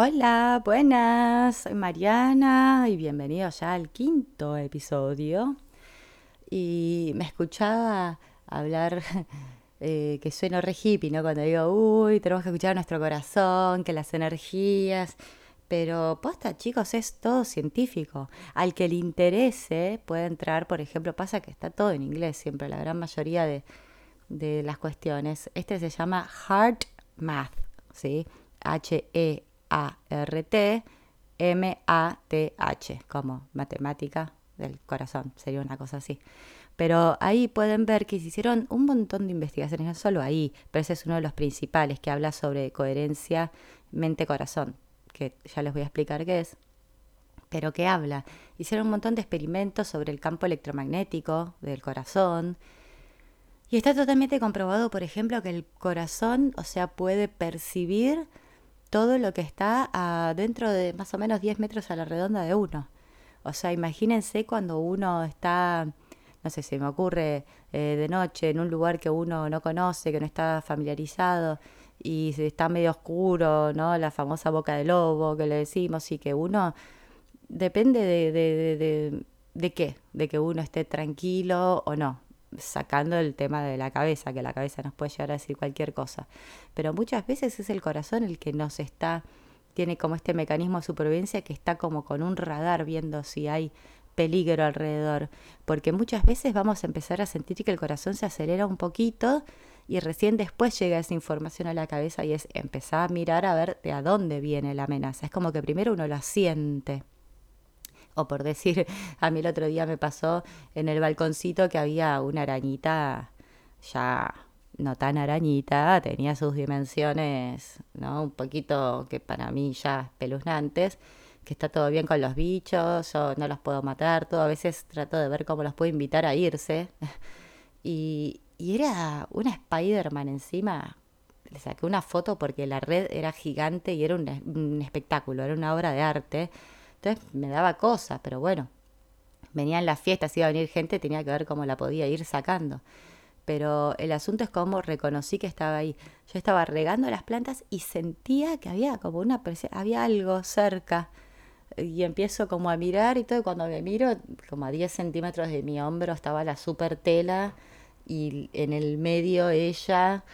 Hola, buenas, soy Mariana y bienvenido ya al quinto episodio. Y me escuchaba hablar eh, que sueno re hippie, ¿no? Cuando digo, uy, tenemos que escuchar nuestro corazón, que las energías. Pero posta, chicos, es todo científico. Al que le interese puede entrar, por ejemplo, pasa que está todo en inglés siempre, la gran mayoría de, de las cuestiones. Este se llama Heart Math, ¿sí? H-E a-R-T, M-A-T-H, como matemática del corazón, sería una cosa así. Pero ahí pueden ver que se hicieron un montón de investigaciones, no solo ahí, pero ese es uno de los principales que habla sobre coherencia mente-corazón, que ya les voy a explicar qué es. Pero que habla, hicieron un montón de experimentos sobre el campo electromagnético del corazón, y está totalmente comprobado, por ejemplo, que el corazón, o sea, puede percibir todo lo que está a, dentro de más o menos 10 metros a la redonda de uno. O sea, imagínense cuando uno está, no sé, se me ocurre eh, de noche en un lugar que uno no conoce, que no está familiarizado y está medio oscuro, ¿no? La famosa boca de lobo que le decimos y que uno depende de, de, de, de qué, de que uno esté tranquilo o no sacando el tema de la cabeza, que la cabeza nos puede llegar a decir cualquier cosa. Pero muchas veces es el corazón el que nos está, tiene como este mecanismo de supervivencia que está como con un radar viendo si hay peligro alrededor. Porque muchas veces vamos a empezar a sentir que el corazón se acelera un poquito y recién después llega esa información a la cabeza y es empezar a mirar a ver de a dónde viene la amenaza. Es como que primero uno la siente o por decir, a mí el otro día me pasó en el balconcito que había una arañita ya no tan arañita, tenía sus dimensiones, ¿no? Un poquito que para mí ya espeluznantes, que está todo bien con los bichos, yo no los puedo matar, todo a veces trato de ver cómo los puedo invitar a irse. Y, y era una Spider-Man encima, le saqué una foto porque la red era gigante y era un, un espectáculo, era una obra de arte entonces me daba cosas, pero bueno, venían las fiestas, iba a venir gente, tenía que ver cómo la podía ir sacando. Pero el asunto es cómo reconocí que estaba ahí. Yo estaba regando las plantas y sentía que había como una había algo cerca. Y empiezo como a mirar y todo, y cuando me miro, como a 10 centímetros de mi hombro estaba la super tela y en el medio ella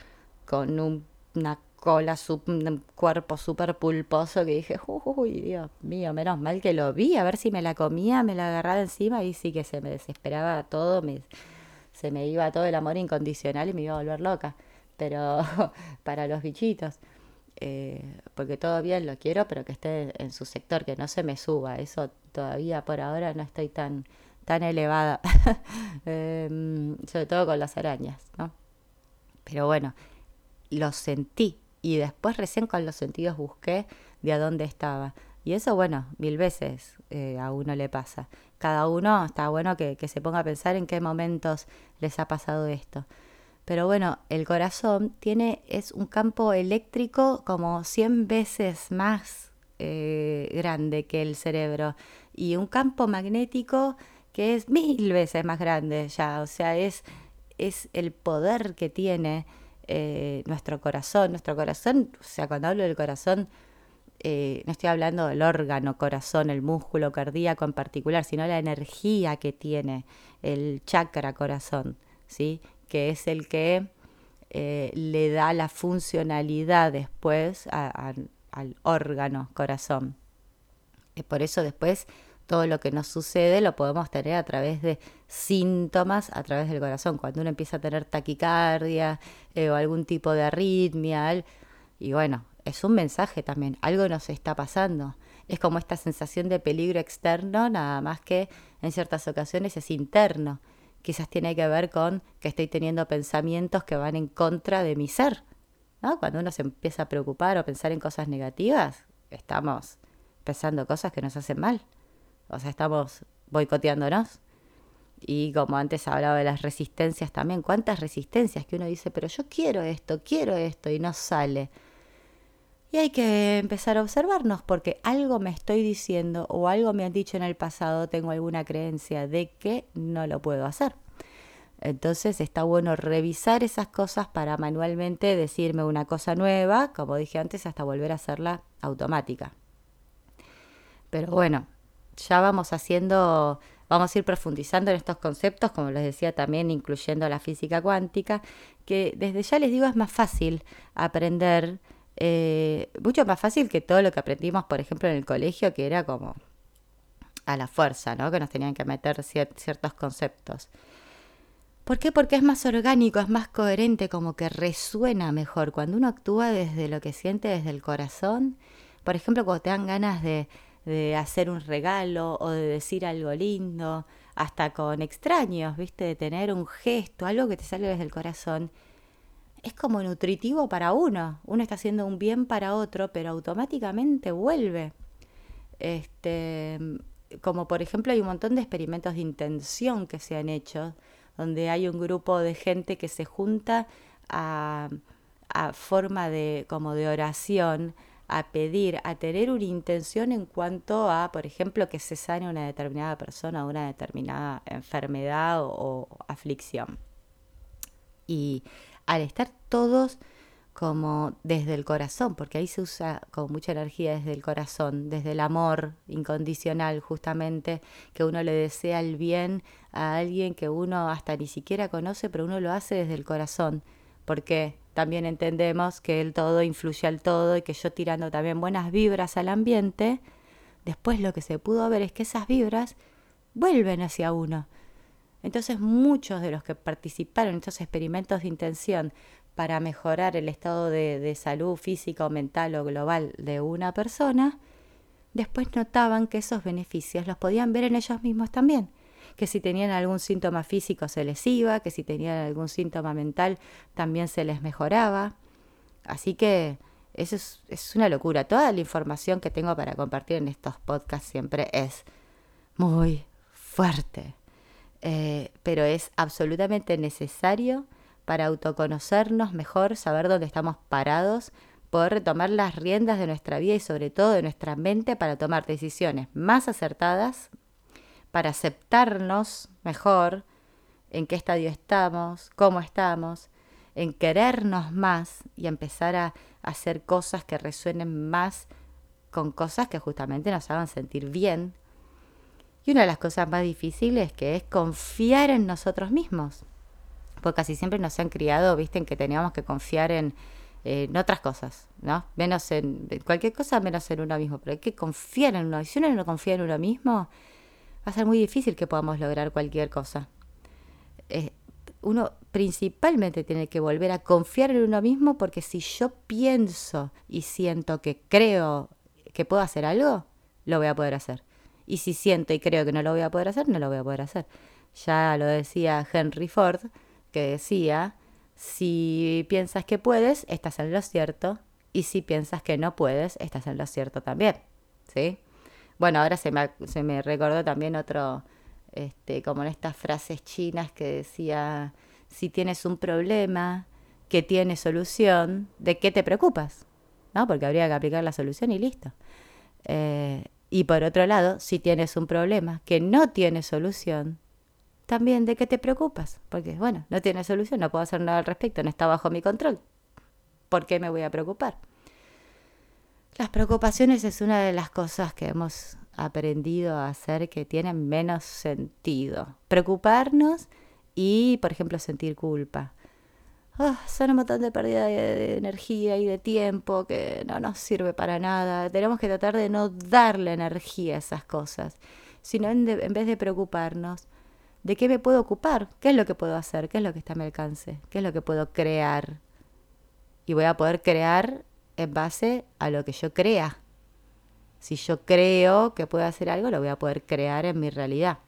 con un, una cola, un cuerpo súper pulposo que dije, uy, Dios mío, menos mal que lo vi, a ver si me la comía, me la agarraba encima y sí que se me desesperaba todo, se me iba todo el amor incondicional y me iba a volver loca, pero para los bichitos. Eh, porque todo bien lo quiero, pero que esté en su sector, que no se me suba. Eso todavía por ahora no estoy tan, tan elevada, em, sobre todo con las arañas, ¿no? Pero bueno, lo sentí, y después recién con los sentidos busqué de a dónde estaba. Y eso, bueno, mil veces eh, a uno le pasa. Cada uno está bueno que, se ponga a pensar en qué momentos les ha pasado esto. Pero bueno, el corazón tiene, es un campo eléctrico como 100 veces más eh, grande que el cerebro y un campo magnético que es mil veces más grande ya. O sea, es, es el poder que tiene eh, nuestro corazón. Nuestro corazón, o sea, cuando hablo del corazón, eh, no estoy hablando del órgano corazón, el músculo cardíaco en particular, sino la energía que tiene el chakra corazón, ¿sí? que es el que eh, le da la funcionalidad después al órgano corazón. por eso después todo lo que nos sucede lo podemos tener a través de síntomas a través del corazón. Cuando uno empieza a tener taquicardia eh, o algún tipo de arritmia, y bueno, es un mensaje también, algo nos está pasando. Es como esta sensación de peligro externo, nada más que en ciertas ocasiones es interno. Quizás tiene que ver con que estoy teniendo pensamientos que van en contra de mi ser. Cuando uno se empieza a preocupar o pensar en cosas negativas, estamos pensando cosas que nos hacen mal. O sea, estamos boicoteándonos. Y como antes hablaba de las resistencias también, cuántas resistencias que uno dice, pero yo quiero esto, quiero esto y no sale. Y hay que empezar a observarnos porque algo me estoy diciendo o algo me han dicho en el pasado, tengo alguna creencia de que no lo puedo hacer. Entonces está bueno revisar esas cosas para manualmente decirme una cosa nueva, como dije antes, hasta volver a hacerla automática. Pero bueno, ya vamos haciendo, vamos a ir profundizando en estos conceptos, como les decía también, incluyendo la física cuántica, que desde ya les digo es más fácil aprender, eh, mucho más fácil que todo lo que aprendimos, por ejemplo, en el colegio, que era como a la fuerza, ¿no? Que nos tenían que meter ciertos conceptos. ¿Por qué? Porque es más orgánico, es más coherente, como que resuena mejor. Cuando uno actúa desde lo que siente, desde el corazón, por ejemplo, cuando te dan ganas de, de hacer un regalo o de decir algo lindo, hasta con extraños, ¿viste? De tener un gesto, algo que te sale desde el corazón, es como nutritivo para uno. Uno está haciendo un bien para otro, pero automáticamente vuelve. Este, como por ejemplo hay un montón de experimentos de intención que se han hecho donde hay un grupo de gente que se junta a, forma de como de oración, a pedir, a tener una intención en cuanto a, por ejemplo, que se sane una determinada persona una determinada enfermedad o aflicción. Y al estar todos como desde el corazón, porque ahí se usa con mucha energía desde el corazón, desde el amor incondicional justamente, que uno le desea el bien a alguien que uno hasta ni siquiera conoce, pero uno lo hace desde el corazón, porque también entendemos que el todo influye al todo y que yo tirando también buenas vibras al ambiente, después lo que se pudo ver es que esas vibras vuelven hacia uno. Entonces muchos de los que participaron en estos experimentos de intención para mejorar el estado de, salud física o mental o global de una persona, después notaban que esos beneficios los podían ver en ellos mismos también, que si tenían algún síntoma físico se les iba, que si tenían algún síntoma mental también se les mejoraba. Así que eso es, una locura. Toda la información que tengo para compartir en estos podcasts siempre es muy fuerte, eh, pero es absolutamente necesario para autoconocernos mejor, saber dónde estamos parados, poder retomar las riendas de nuestra vida y sobre todo de nuestra mente para tomar decisiones más acertadas, para aceptarnos mejor, en qué estadio estamos, cómo estamos, en querernos más y empezar a hacer cosas que resuenen más con cosas que justamente nos hagan sentir bien. Y una de las cosas más difíciles que es confiar en nosotros mismos porque casi siempre nos han criado, viste, en que teníamos que confiar en, otras cosas, ¿no? Menos en, cualquier cosa, menos en uno mismo, pero hay que confiar en uno. Y si uno no confía en uno mismo, va a ser muy difícil que podamos lograr cualquier cosa. Eh, uno principalmente tiene que volver a confiar en uno mismo porque si yo pienso y siento que creo que puedo hacer algo, lo voy a poder hacer. Y si siento y creo que no lo voy a poder hacer, no lo voy a poder hacer. Ya lo decía Henry Ford, que decía, si piensas que puedes, estás en lo cierto, y si piensas que no puedes, estás en lo cierto también, ¿sí? Bueno, ahora se me, se me recordó también otro, este, como en estas frases chinas que decía, si tienes un problema que tiene solución, ¿de qué te preocupas? ¿No? Porque habría que aplicar la solución y listo. Eh, y por otro lado, si tienes un problema que no tiene solución, también de qué te preocupas, porque bueno, no tiene solución, no puedo hacer nada al respecto, no está bajo mi control. ¿Por qué me voy a preocupar? Las preocupaciones es una de las cosas que hemos aprendido a hacer que tienen menos sentido. Preocuparnos y, por ejemplo, sentir culpa. Oh, son un montón de pérdida de, energía y de tiempo que no nos sirve para nada. Tenemos que tratar de no darle energía a esas cosas, sino en vez de preocuparnos, ¿De qué me puedo ocupar? ¿Qué es lo que puedo hacer? ¿Qué es lo que está a mi alcance? ¿Qué es lo que puedo crear? Y voy a poder crear en base a lo que yo crea. Si yo creo que puedo hacer algo, lo voy a poder crear en mi realidad.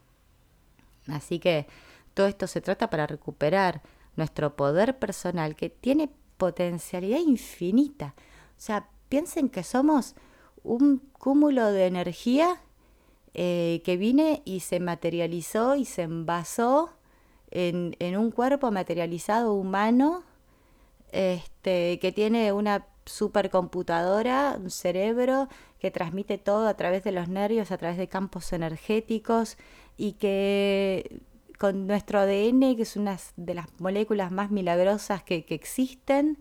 Así que todo esto se trata para recuperar nuestro poder personal que tiene potencialidad infinita. O sea, piensen que somos un cúmulo de energía eh, que vine y se materializó y se envasó en, un cuerpo materializado humano este, que tiene una supercomputadora, un cerebro que transmite todo a través de los nervios, a través de campos energéticos y que con nuestro ADN, que es una de las moléculas más milagrosas que, existen,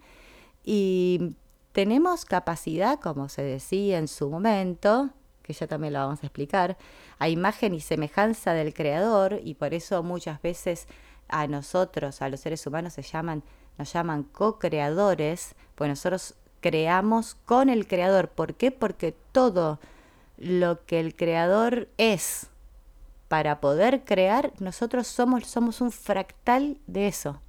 y tenemos capacidad, como se decía en su momento, que ya también lo vamos a explicar, a imagen y semejanza del Creador, y por eso muchas veces a nosotros, a los seres humanos, se llaman, nos llaman co-creadores, pues nosotros creamos con el Creador. ¿Por qué? Porque todo lo que el Creador es para poder crear, nosotros somos, somos un fractal de eso.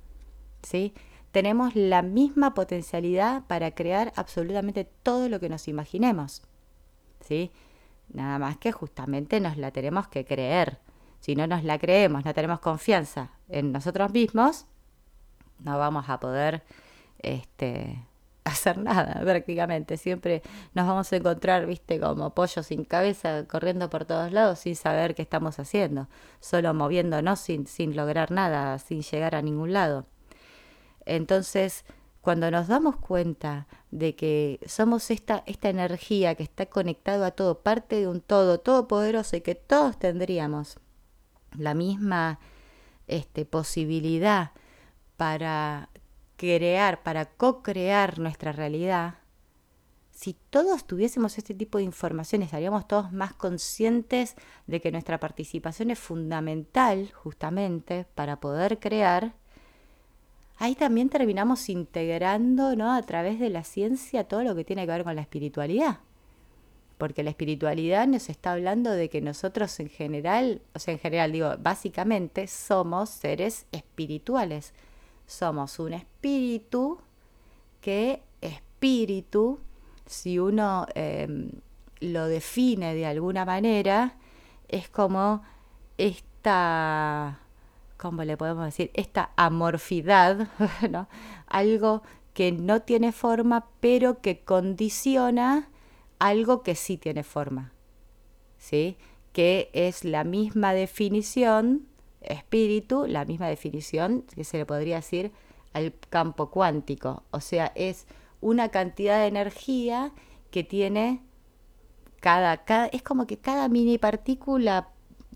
¿sí? Tenemos la misma potencialidad para crear absolutamente todo lo que nos imaginemos. ¿sí? Nada más que justamente nos la tenemos que creer. Si no nos la creemos, no tenemos confianza en nosotros mismos, no vamos a poder este, hacer nada prácticamente. Siempre nos vamos a encontrar, viste, como pollos sin cabeza, corriendo por todos lados sin saber qué estamos haciendo, solo moviéndonos sin, sin lograr nada, sin llegar a ningún lado. Entonces, cuando nos damos cuenta de que somos esta, esta energía que está conectado a todo, parte de un todo todopoderoso y que todos tendríamos la misma este, posibilidad para crear, para co-crear nuestra realidad, si todos tuviésemos este tipo de información, estaríamos todos más conscientes de que nuestra participación es fundamental justamente para poder crear ahí también terminamos integrando ¿no? a través de la ciencia todo lo que tiene que ver con la espiritualidad. Porque la espiritualidad nos está hablando de que nosotros en general, o sea, en general digo, básicamente somos seres espirituales. Somos un espíritu que espíritu, si uno em, lo define de alguna manera, es como esta ¿cómo le podemos decir? Esta amorfidad, ¿no? Algo que no tiene forma, pero que condiciona algo que sí tiene forma, ¿sí? Que es la misma definición, espíritu, la misma definición que se le podría decir al campo cuántico. O sea, es una cantidad de energía que tiene cada, cada es como que cada mini partícula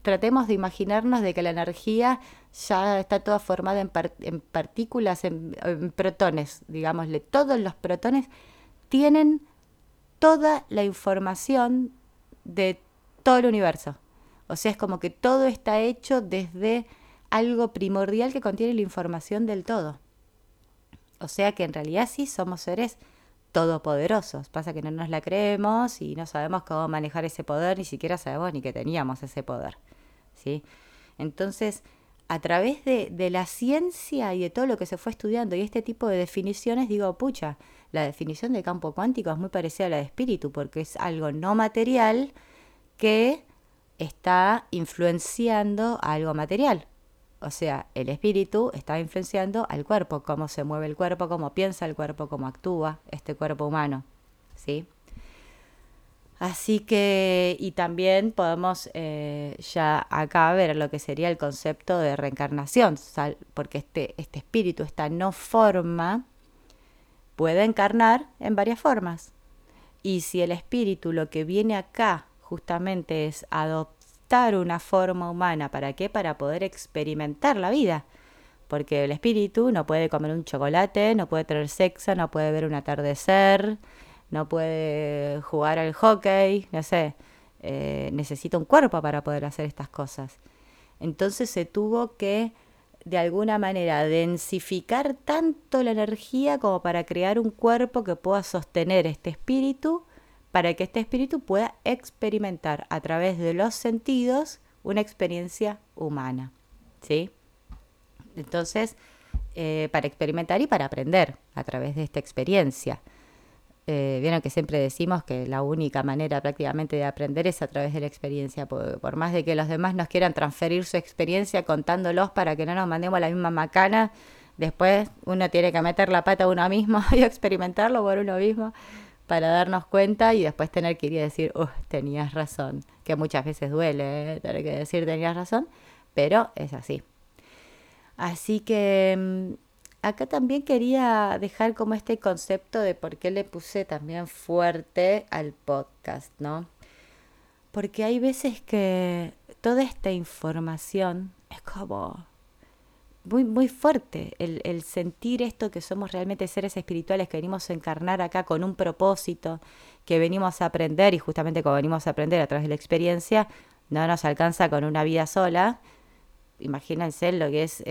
tratemos de imaginarnos de que la energía ya está toda formada en, partículas, en, protones, digámosle. Todos los protones tienen toda la información de todo el universo. O sea, es como que todo está hecho desde algo primordial que contiene la información del todo. O sea que en realidad sí somos seres todopoderosos. Pasa que no nos la creemos y no sabemos cómo manejar ese poder, ni siquiera sabemos ni que teníamos ese poder. ¿sí? Entonces, a través de, la ciencia y de todo lo que se fue estudiando y este tipo de definiciones, digo, pucha, la definición de campo cuántico es muy parecida a la de espíritu, porque es algo no material que está influenciando algo material. O sea, el espíritu está influenciando al cuerpo, cómo se mueve el cuerpo, cómo piensa el cuerpo, cómo actúa este cuerpo humano. ¿Sí? Así que, y también podemos eh, ya acá ver lo que sería el concepto de reencarnación, porque este, este espíritu, esta no forma, puede encarnar en varias formas. Y si el espíritu lo que viene acá justamente es adoptar una forma humana, ¿para qué? Para poder experimentar la vida. Porque el espíritu no puede comer un chocolate, no puede tener sexo, no puede ver un atardecer, no puede jugar al hockey, no sé, eh, necesita un cuerpo para poder hacer estas cosas. Entonces se tuvo que, de alguna manera, densificar tanto la energía como para crear un cuerpo que pueda sostener este espíritu, para que este espíritu pueda experimentar a través de los sentidos una experiencia humana. ¿Sí? Entonces, eh, para experimentar y para aprender a través de esta experiencia. Eh, vieron que siempre decimos que la única manera prácticamente de aprender es a través de la experiencia, por, más de que los demás nos quieran transferir su experiencia contándolos para que no nos mandemos la misma macana, después uno tiene que meter la pata uno mismo y experimentarlo por uno mismo para darnos cuenta y después tener que ir y decir, uh, tenías razón, que muchas veces duele ¿eh? tener que decir tenías razón, pero es así. Así que mm, acá también quería dejar como este concepto de por qué le puse también fuerte al podcast, ¿no? Porque hay veces que toda esta información es como muy, muy fuerte el, sentir esto que somos realmente seres espirituales, que venimos a encarnar acá con un propósito, que venimos a aprender y justamente como venimos a aprender a través de la experiencia, no nos alcanza con una vida sola. Imagínense lo que es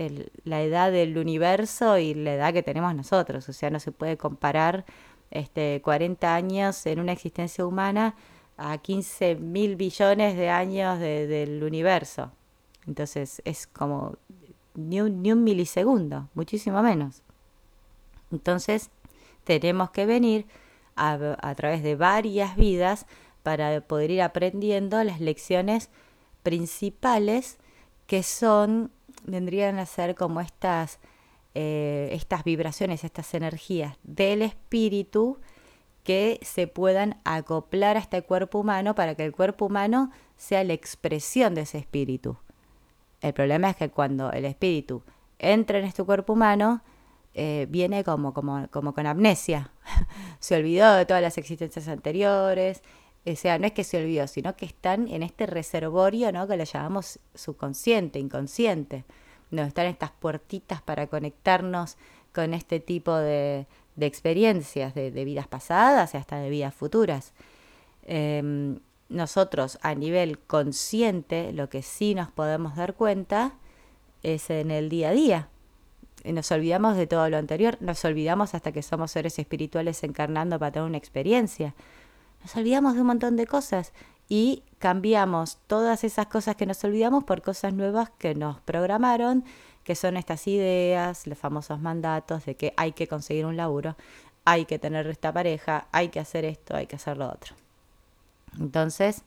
la edad del universo y la edad que tenemos nosotros, o sea, no se puede comparar este, 40 años en una existencia humana a 15 mil billones de años del universo. Entonces es como ni un, ni un milisegundo, muchísimo menos. Entonces tenemos que venir a, través de varias vidas para poder ir aprendiendo las lecciones principales que son, vendrían a ser como estas, eh, estas vibraciones, estas energías del espíritu que se puedan acoplar a este cuerpo humano para que el cuerpo humano sea la expresión de ese espíritu. El problema es que cuando el espíritu entra en este cuerpo humano, eh, viene como, como, como con amnesia. se olvidó de todas las existencias anteriores. O sea, no es que se olvidó, sino que están en este reservorio, ¿no? Que le llamamos subconsciente, inconsciente. No, están estas puertitas para conectarnos con este tipo de, de experiencias, de, vidas pasadas y hasta de vidas futuras. Eh, nosotros a nivel consciente lo que sí nos podemos dar cuenta es en el día a día. Nos olvidamos de todo lo anterior, nos olvidamos hasta que somos seres espirituales encarnando para tener una experiencia. Nos olvidamos de un montón de cosas y cambiamos todas esas cosas que nos olvidamos por cosas nuevas que nos programaron, que son estas ideas, los famosos mandatos de que hay que conseguir un laburo, hay que tener esta pareja, hay que hacer esto, hay que hacer lo otro. Entonces,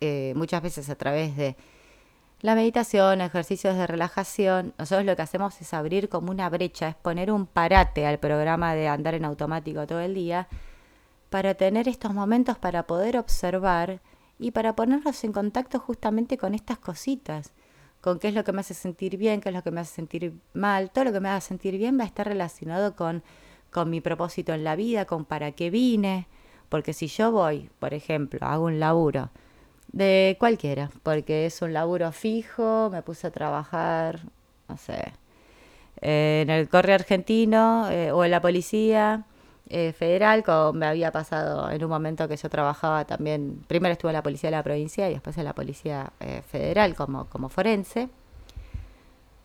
eh, muchas veces a través de la meditación, ejercicios de relajación, nosotros lo que hacemos es abrir como una brecha, es poner un parate al programa de andar en automático todo el día, para tener estos momentos para poder observar y para ponernos en contacto justamente con estas cositas, con qué es lo que me hace sentir bien, qué es lo que me hace sentir mal, todo lo que me hace sentir bien va a estar relacionado con, con mi propósito en la vida, con para qué vine, porque si yo voy, por ejemplo, hago un laburo de cualquiera, porque es un laburo fijo, me puse a trabajar, no sé, en el correo argentino eh, o en la policía eh, federal, como me había pasado en un momento que yo trabajaba también, primero estuve en la policía de la provincia y después en la policía eh, federal como, como forense.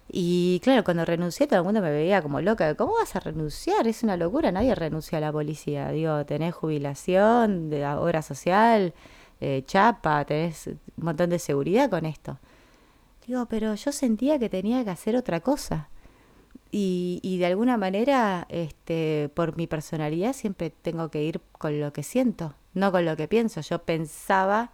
Y claro, cuando renuncié todo el mundo me veía como loca. ¿Cómo vas a renunciar? Es una locura. Nadie renuncia a la policía. Digo, tenés jubilación, de obra social, eh, chapa, tenés un montón de seguridad con esto. Digo, pero yo sentía que tenía que hacer otra cosa. Y, y de alguna manera, este, por mi personalidad, siempre tengo que ir con lo que siento, no con lo que pienso. Yo pensaba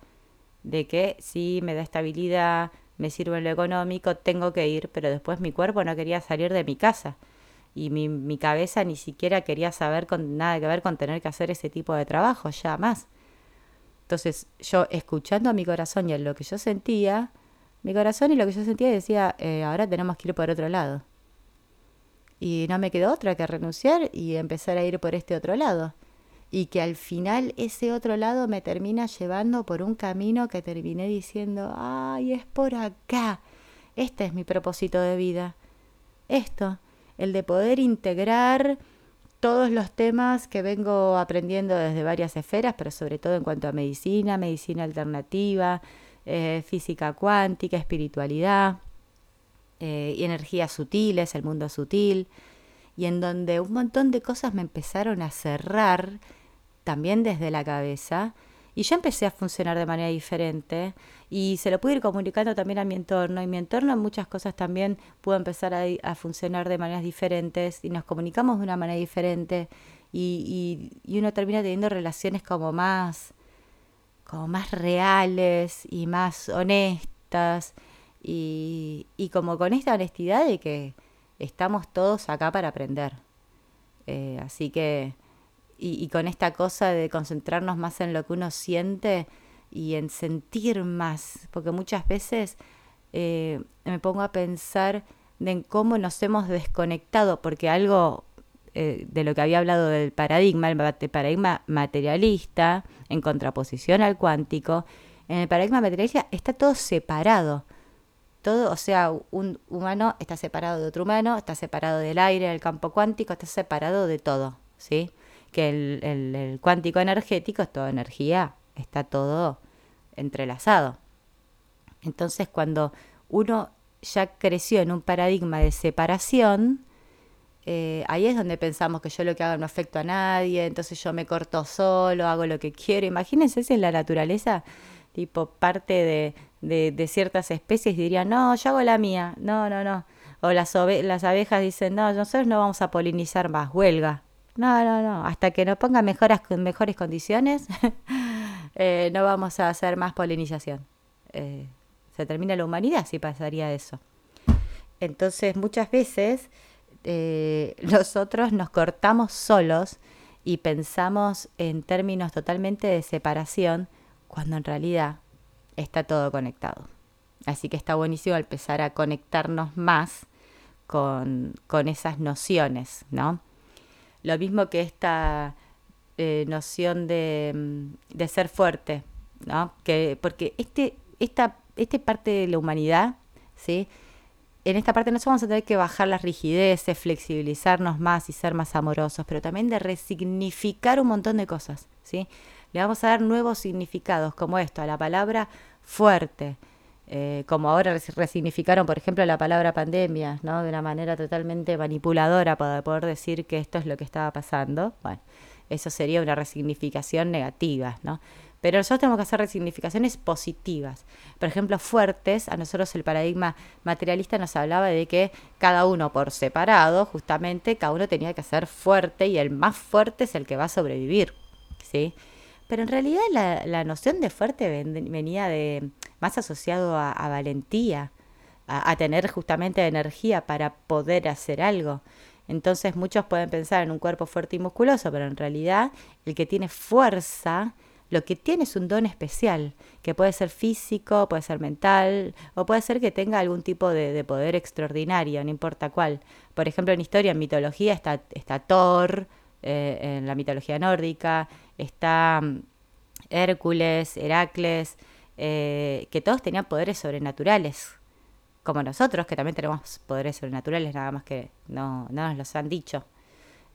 de que sí me da estabilidad, me sirve lo económico, tengo que ir, pero después mi cuerpo no quería salir de mi casa y mi, mi cabeza ni siquiera quería saber con nada que ver con tener que hacer ese tipo de trabajo, ya más. Entonces yo escuchando a mi corazón y a lo que yo sentía, mi corazón y lo que yo sentía decía, eh, ahora tenemos que ir por otro lado. Y no me quedó otra que renunciar y empezar a ir por este otro lado y que al final ese otro lado me termina llevando por un camino que terminé diciendo, ay, es por acá. Este es mi propósito de vida. Esto, el de poder integrar todos los temas que vengo aprendiendo desde varias esferas, pero sobre todo en cuanto a medicina, medicina alternativa, eh, física cuántica, espiritualidad, eh, y energías sutiles, el mundo sutil, y en donde un montón de cosas me empezaron a cerrar también desde la cabeza. Y yo empecé a funcionar de manera diferente y se lo pude ir comunicando también a mi entorno. Y mi entorno en muchas cosas también pudo empezar a, funcionar de maneras diferentes y nos comunicamos de una manera diferente. Y, y, y, uno termina teniendo relaciones como más, como más reales y más honestas. Y, y como con esta honestidad de que estamos todos acá para aprender. Eh, así que y, y, con esta cosa de concentrarnos más en lo que uno siente y en sentir más, porque muchas veces eh, me pongo a pensar en cómo nos hemos desconectado, porque algo eh, de lo que había hablado del paradigma, el paradigma materialista, en contraposición al cuántico, en el paradigma materialista está todo separado. todo, o sea, un humano está separado de otro humano, está separado del aire, del campo cuántico, está separado de todo, ¿sí? Que el, cuántico energético es toda energía, está todo entrelazado. Entonces, cuando uno ya creció en un paradigma de separación, eh, ahí es donde pensamos que yo lo que hago no afecto a nadie, entonces yo me corto solo, hago lo que quiero. Imagínense si en la naturaleza, tipo parte de, de, ciertas especies dirían, no, yo hago la mía, no, no, no. O las, las abejas dicen, no, nosotros no vamos a polinizar más, huelga. No, no, no, hasta que pongan mejoras, mejores condiciones, eh, no vamos a hacer más polinización. Eh, se termina la humanidad si pasaría eso. Entonces muchas veces eh, nosotros nos cortamos solos y pensamos en términos totalmente de separación cuando en realidad está todo conectado. Así que está buenísimo empezar a conectarnos más con, esas nociones, ¿no? Lo mismo que esta eh, noción de, mm, de, ser fuerte, ¿no? Que, porque este, esta, esta parte de la humanidad, ¿sí? en esta parte nosotros vamos a tener que bajar las rigideces, flexibilizarnos más y ser más amorosos, pero también de resignificar un montón de cosas, ¿sí? Le vamos a dar nuevos significados, como esto, a la palabra fuerte, eh, como ahora resignificaron, por ejemplo, la palabra pandemia, ¿no? De una manera totalmente manipuladora para poder decir que esto es lo que estaba pasando. Bueno, eso sería una resignificación negativa, ¿no? Pero nosotros tenemos que hacer resignificaciones positivas. Por ejemplo, fuertes, a nosotros el paradigma materialista nos hablaba de que cada uno por separado, justamente, cada uno tenía que ser fuerte y el más fuerte es el que va a sobrevivir. ¿sí? Pero en realidad la, noción de fuerte venía de más asociado a, valentía, a, tener justamente energía para poder hacer algo. Entonces muchos pueden pensar en un cuerpo fuerte y musculoso, pero en realidad el que tiene fuerza lo que tiene es un don especial, que puede ser físico, puede ser mental, o puede ser que tenga algún tipo de, poder extraordinario, no importa cuál. Por ejemplo, en historia, en mitología, está, está Thor, eh, en la mitología nórdica, está mm, Hércules, Heracles, eh, que todos tenían poderes sobrenaturales, como nosotros, que también tenemos poderes sobrenaturales, nada más que no, no nos los han dicho.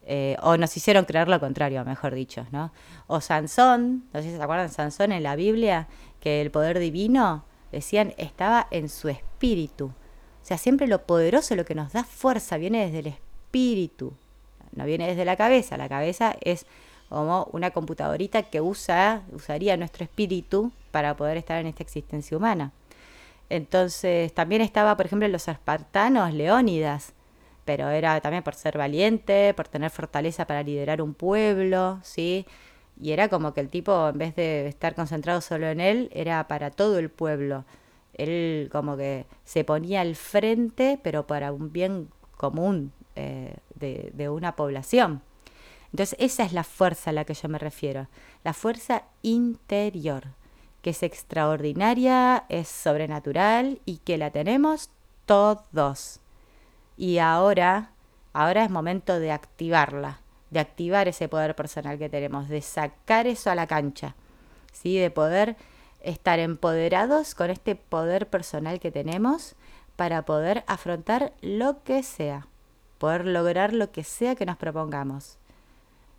Eh, o nos hicieron creer lo contrario, mejor dicho, ¿no? O Sansón, no sé si se acuerdan, Sansón en la Biblia, que el poder divino, decían, estaba en su espíritu. O sea, siempre lo poderoso, lo que nos da fuerza, viene desde el espíritu, no viene desde la cabeza. La cabeza es como una computadorita que usa, usaría nuestro espíritu para poder estar en esta existencia humana. Entonces, también estaba, por ejemplo, los espartanos, Leónidas, pero era también por ser valiente, por tener fortaleza para liderar un pueblo, ¿sí? Y era como que el tipo, en vez de estar concentrado solo en él, era para todo el pueblo. Él como que se ponía al frente, pero para un bien común eh, de, de una población. Entonces esa es la fuerza a la que yo me refiero, la fuerza interior, que es extraordinaria, es sobrenatural y que la tenemos todos. Y ahora, ahora es momento de activarla, de activar ese poder personal que tenemos, de sacar eso a la cancha, ¿sí? de poder estar empoderados con este poder personal que tenemos para poder afrontar lo que sea, poder lograr lo que sea que nos propongamos.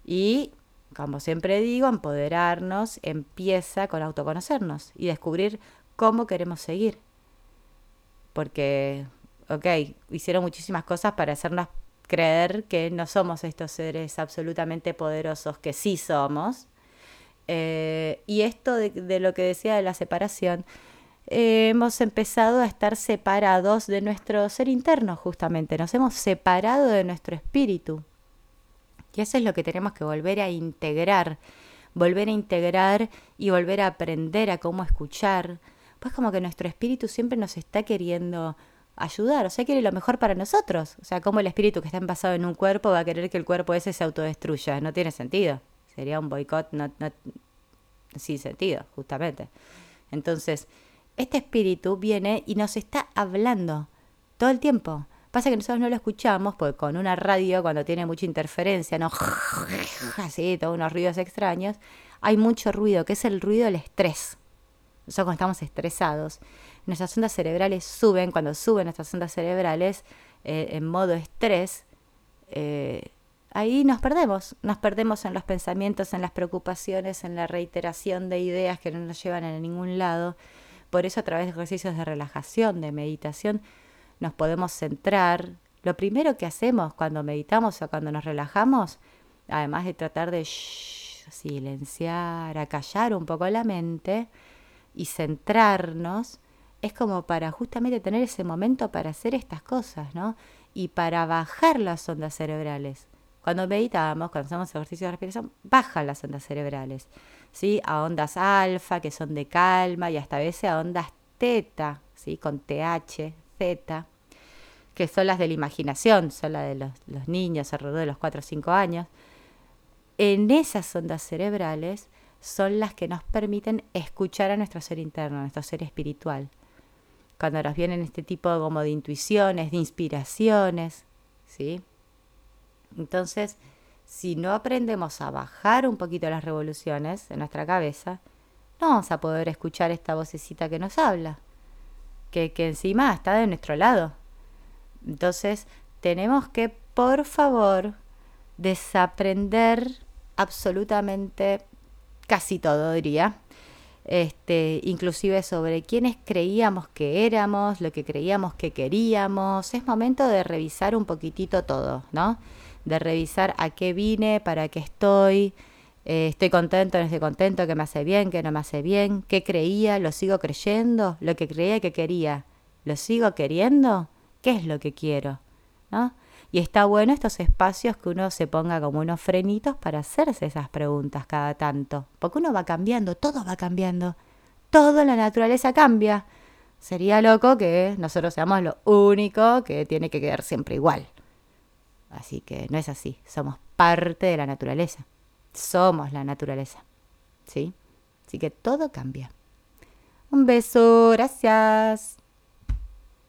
Y, como siempre digo, empoderarnos empieza con autoconocernos y descubrir cómo queremos seguir. Porque ok, hicieron muchísimas cosas para hacernos creer que no somos estos seres absolutamente poderosos, que sí somos. Eh, y esto de, lo que decía de la separación, eh, hemos empezado a estar separados de nuestro ser interno, justamente. Nos hemos separado de nuestro espíritu. Y eso es lo que tenemos que volver a integrar, volver a integrar y volver a aprender a cómo escuchar. Pues como que nuestro espíritu siempre nos está queriendo ayudar, o sea, quiere lo mejor para nosotros. O sea, como el espíritu que está envasado en un cuerpo va a querer que el cuerpo ese se autodestruya. No tiene sentido. Sería un boicot no, sin sentido, justamente. Entonces, este espíritu viene y nos está hablando todo el tiempo. Pasa que nosotros no lo escuchamos porque con una radio, cuando tiene mucha interferencia, no así, todos unos ruidos extraños, hay mucho ruido, que es el ruido del estrés. Nosotros cuando estamos estresados, nuestras ondas cerebrales suben, cuando suben nuestras ondas cerebrales eh, en modo estrés, eh, ahí nos perdemos, nos perdemos en los pensamientos, en las preocupaciones, en la reiteración de ideas que no nos llevan a ningún lado. Por eso a través de ejercicios de relajación, de meditación, nos podemos centrar. Lo primero que hacemos cuando meditamos o cuando nos relajamos, además de tratar de silenciar, acallar un poco la mente y centrarnos, es como para justamente tener ese momento para hacer estas cosas, ¿no? Y para bajar las ondas cerebrales. Cuando meditamos, cuando hacemos ejercicios de respiración, bajan las ondas cerebrales, ¿sí? A ondas alfa, que son de calma, y hasta a veces a ondas teta, ¿sí? Con TH, Z, que son las de la imaginación, son las de los, niños alrededor de los 4 o 5 años. En esas ondas cerebrales son las que nos permiten escuchar a nuestro ser interno, a nuestro ser espiritual cuando nos vienen este tipo como de intuiciones, de inspiraciones, ¿sí? Entonces, si no aprendemos a bajar un poquito las revoluciones en nuestra cabeza, no vamos a poder escuchar esta vocecita que nos habla, que, que encima está de nuestro lado. Entonces, tenemos que, por favor, desaprender absolutamente casi todo, diría, este, inclusive sobre quiénes creíamos que éramos, lo que creíamos que queríamos. Es momento de revisar un poquitito todo, ¿no? De revisar a qué vine, para qué estoy, eh, estoy contento, no estoy contento, qué me hace bien, qué no me hace bien, qué creía, lo sigo creyendo, lo que creía que quería, lo sigo queriendo, qué es lo que quiero, ¿no? Y está bueno estos espacios que uno se ponga como unos frenitos para hacerse esas preguntas cada tanto. Porque uno va cambiando, todo va cambiando. Todo la naturaleza cambia. Sería loco que nosotros seamos lo único que tiene que quedar siempre igual. Así que no es así. Somos parte de la naturaleza. Somos la naturaleza. ¿Sí? Así que todo cambia. Un beso. Gracias.